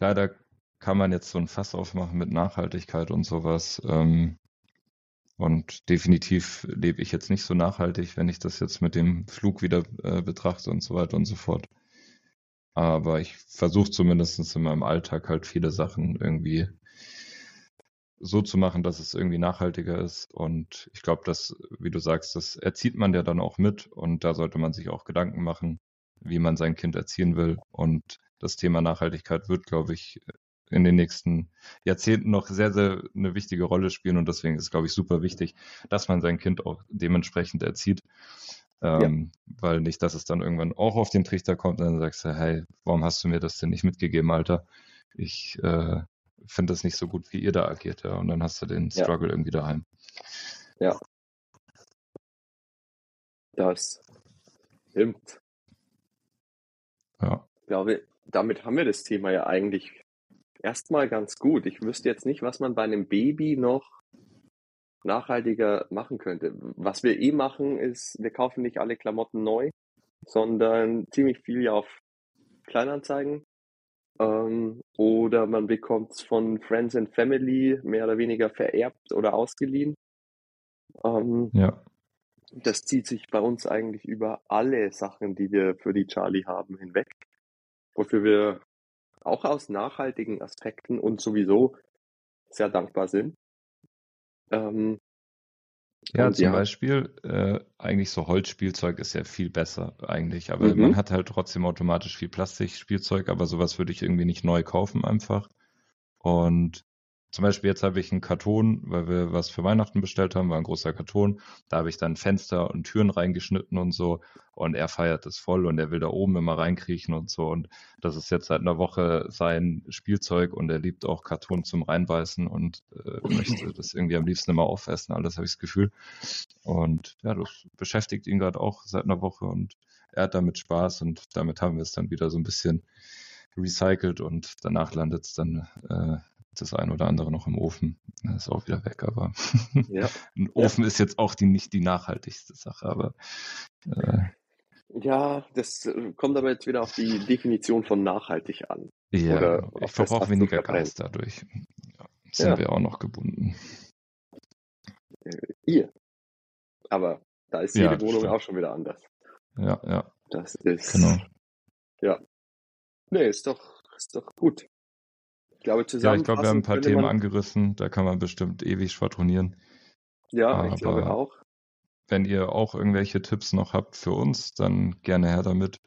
Leider kann man jetzt so ein Fass aufmachen mit Nachhaltigkeit und sowas. Ähm, und definitiv lebe ich jetzt nicht so nachhaltig, wenn ich das jetzt mit dem Flug wieder äh, betrachte und so weiter und so fort. Aber ich versuche zumindest in meinem Alltag halt viele Sachen irgendwie so zu machen, dass es irgendwie nachhaltiger ist. Und ich glaube, dass, wie du sagst, das erzieht man ja dann auch mit und da sollte man sich auch Gedanken machen, wie man sein Kind erziehen will. Und das Thema Nachhaltigkeit wird, glaube ich, in den nächsten Jahrzehnten noch sehr, sehr eine wichtige Rolle spielen. Und deswegen ist es, glaube ich, super wichtig, dass man sein Kind auch dementsprechend erzieht. Ähm, ja. Weil nicht, dass es dann irgendwann auch auf den Trichter kommt und dann sagst du, hey, warum hast du mir das denn nicht mitgegeben, Alter? Ich äh, finde das nicht so gut, wie ihr da agiert. Ja? Und dann hast du den Struggle ja. irgendwie daheim. Ja. Das stimmt. Ja. Ich glaube, damit haben wir das Thema ja eigentlich erstmal ganz gut. Ich wüsste jetzt nicht, was man bei einem Baby noch nachhaltiger machen könnte. Was wir eh machen, ist, wir kaufen nicht alle Klamotten neu, sondern ziemlich viel ja auf Kleinanzeigen. Ähm, oder man bekommt es von Friends and Family mehr oder weniger vererbt oder ausgeliehen. Ähm, ja. Das zieht sich bei uns eigentlich über alle Sachen, die wir für die Charlie haben, hinweg wofür wir auch aus nachhaltigen Aspekten und sowieso sehr dankbar sind. Ähm, ja, zum ja. Beispiel, äh, eigentlich so Holzspielzeug ist ja viel besser eigentlich, aber mhm. man hat halt trotzdem automatisch viel Plastikspielzeug, aber sowas würde ich irgendwie nicht neu kaufen einfach. Und zum Beispiel jetzt habe ich einen Karton, weil wir was für Weihnachten bestellt haben, war ein großer Karton. Da habe ich dann Fenster und Türen reingeschnitten und so. Und er feiert es voll und er will da oben immer reinkriechen und so. Und das ist jetzt seit einer Woche sein Spielzeug und er liebt auch Karton zum Reinbeißen und äh, möchte das irgendwie am liebsten immer aufessen. Alles habe ich das Gefühl. Und ja, das beschäftigt ihn gerade auch seit einer Woche und er hat damit Spaß und damit haben wir es dann wieder so ein bisschen recycelt und danach landet es dann äh, das ein oder andere noch im Ofen. Das ist auch wieder weg, aber ja. ein Ofen ja. ist jetzt auch die, nicht die nachhaltigste Sache, aber äh, ja, das äh, kommt aber jetzt wieder auf die Definition von nachhaltig an. Ja, ich verbrauche weniger Gas dadurch. Ja, sind ja. wir auch noch gebunden. Äh, ihr. Aber da ist jede Wohnung stimmt. auch schon wieder anders. Ja, ja. Das ist. Genau. Ja. Nee, ist doch, ist doch gut. Ich glaube, zusammen. Ja, ich glaube, wir haben ein paar Themen angerissen, da kann man bestimmt ewig schwadronieren. Ja, Aber, ich glaube auch. wenn ihr auch irgendwelche Tipps noch habt für uns, dann gerne her damit.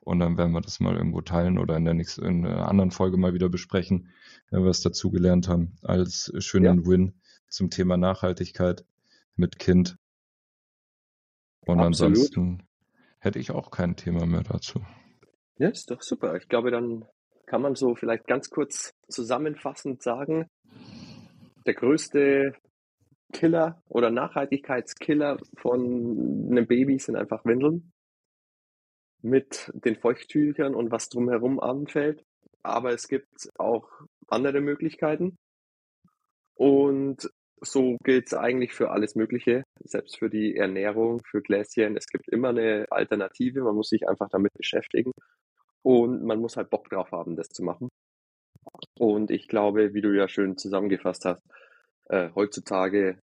Und dann werden wir das mal irgendwo teilen oder in der nächsten, in einer anderen Folge mal wieder besprechen, wenn wir es dazugelernt haben, als schönen ja. Win zum Thema Nachhaltigkeit mit Kind. Und Absolut. ansonsten hätte ich auch kein Thema mehr dazu. Ja, ist doch super. Ich glaube, dann kann man so vielleicht ganz kurz zusammenfassend sagen, der größte Killer oder Nachhaltigkeitskiller von einem Baby sind einfach Windeln mit den Feuchttüchern und was drumherum anfällt. Aber es gibt auch andere Möglichkeiten. Und so gilt es eigentlich für alles Mögliche, selbst für die Ernährung, für Gläschen. Es gibt immer eine Alternative. Man muss sich einfach damit beschäftigen. Und man muss halt Bock drauf haben, das zu machen. Und ich glaube, wie du ja schön zusammengefasst hast, äh, heutzutage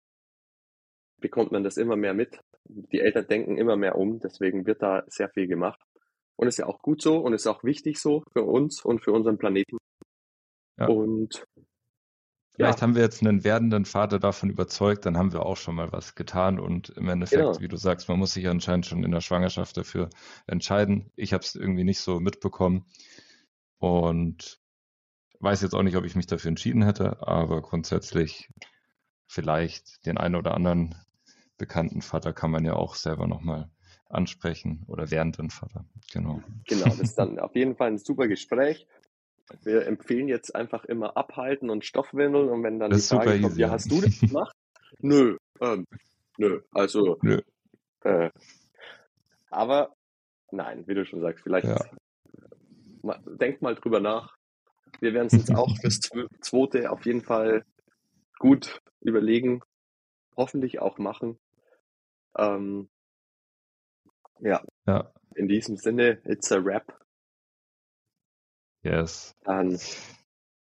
bekommt man das immer mehr mit. Die Eltern denken immer mehr um, deswegen wird da sehr viel gemacht. Und ist ja auch gut so und ist auch wichtig so für uns und für unseren Planeten. Ja. Und Vielleicht ja. haben wir jetzt einen werdenden Vater davon überzeugt, dann haben wir auch schon mal was getan und im Endeffekt, genau. wie du sagst, man muss sich anscheinend schon in der Schwangerschaft dafür entscheiden. Ich habe es irgendwie nicht so mitbekommen und weiß jetzt auch nicht, ob ich mich dafür entschieden hätte, aber grundsätzlich vielleicht den einen oder anderen bekannten Vater kann man ja auch selber nochmal ansprechen oder werdenden Vater. Genau. Genau, das ist dann auf jeden Fall ein super Gespräch. Wir empfehlen jetzt einfach immer abhalten und Stoffwindeln und wenn dann das die Frage kommt, easy, ja, hast du das gemacht? nö, ähm, nö, also, nö. Äh, aber nein, wie du schon sagst, vielleicht ja. mal, denk mal drüber nach. Wir werden es uns auch fürs zweite auf jeden Fall gut überlegen, hoffentlich auch machen. Ähm, ja. ja. In diesem Sinne, it's a rap. Yes. Dann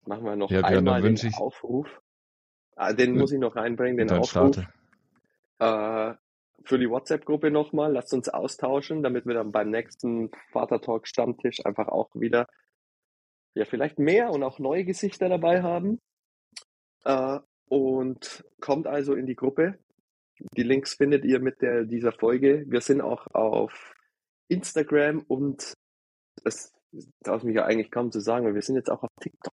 machen wir noch ja, einmal den ich... Aufruf. Ah, den muss ich noch reinbringen, den Aufruf. Äh, für die WhatsApp-Gruppe nochmal. Lasst uns austauschen, damit wir dann beim nächsten Vater-Talk-Stammtisch einfach auch wieder ja vielleicht mehr und auch neue Gesichter dabei haben. Äh, und kommt also in die Gruppe. Die Links findet ihr mit der, dieser Folge. Wir sind auch auf Instagram und es traue ich mich ja eigentlich kaum zu sagen, aber wir sind jetzt auch auf TikTok.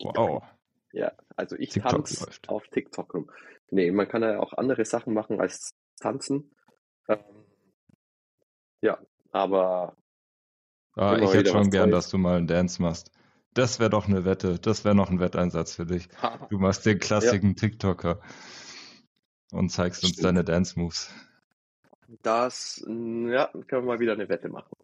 Wow. Ja, also ich tanze auf TikTok rum. Nee, man kann ja auch andere Sachen machen als tanzen. Ähm, ja, aber. Ah, ich hätte schon gern, dass du mal einen Dance machst. Das wäre doch eine Wette. Das wäre noch ein Wetteinsatz für dich. Du machst den klassischen ja. TikToker und zeigst uns deine Dance-Moves. Das, ja, können wir mal wieder eine Wette machen.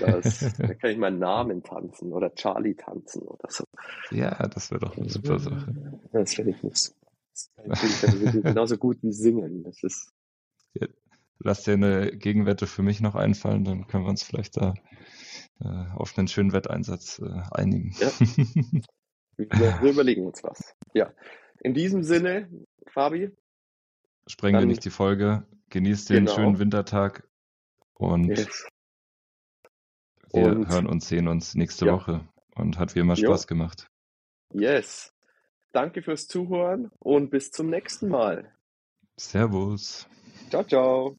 Das, da kann ich meinen Namen tanzen oder Charlie tanzen oder so. Ja, das wäre doch eine super Sache. Das finde ich nicht so. Das ich genauso gut wie singen. Das ist. Ja, lass dir eine Gegenwette für mich noch einfallen, dann können wir uns vielleicht da äh, auf einen schönen Wetteinsatz äh, einigen. Ja. Wir, wir, überlegen uns was. Ja. In diesem Sinne, Fabi. Sprengen wir nicht die Folge. Genießt den genau. schönen Wintertag und yes. Wir und, hören und sehen uns nächste ja. Woche. Und hat wie immer Spaß jo. gemacht. Yes. Danke fürs Zuhören und bis zum nächsten Mal. Servus. Ciao, ciao.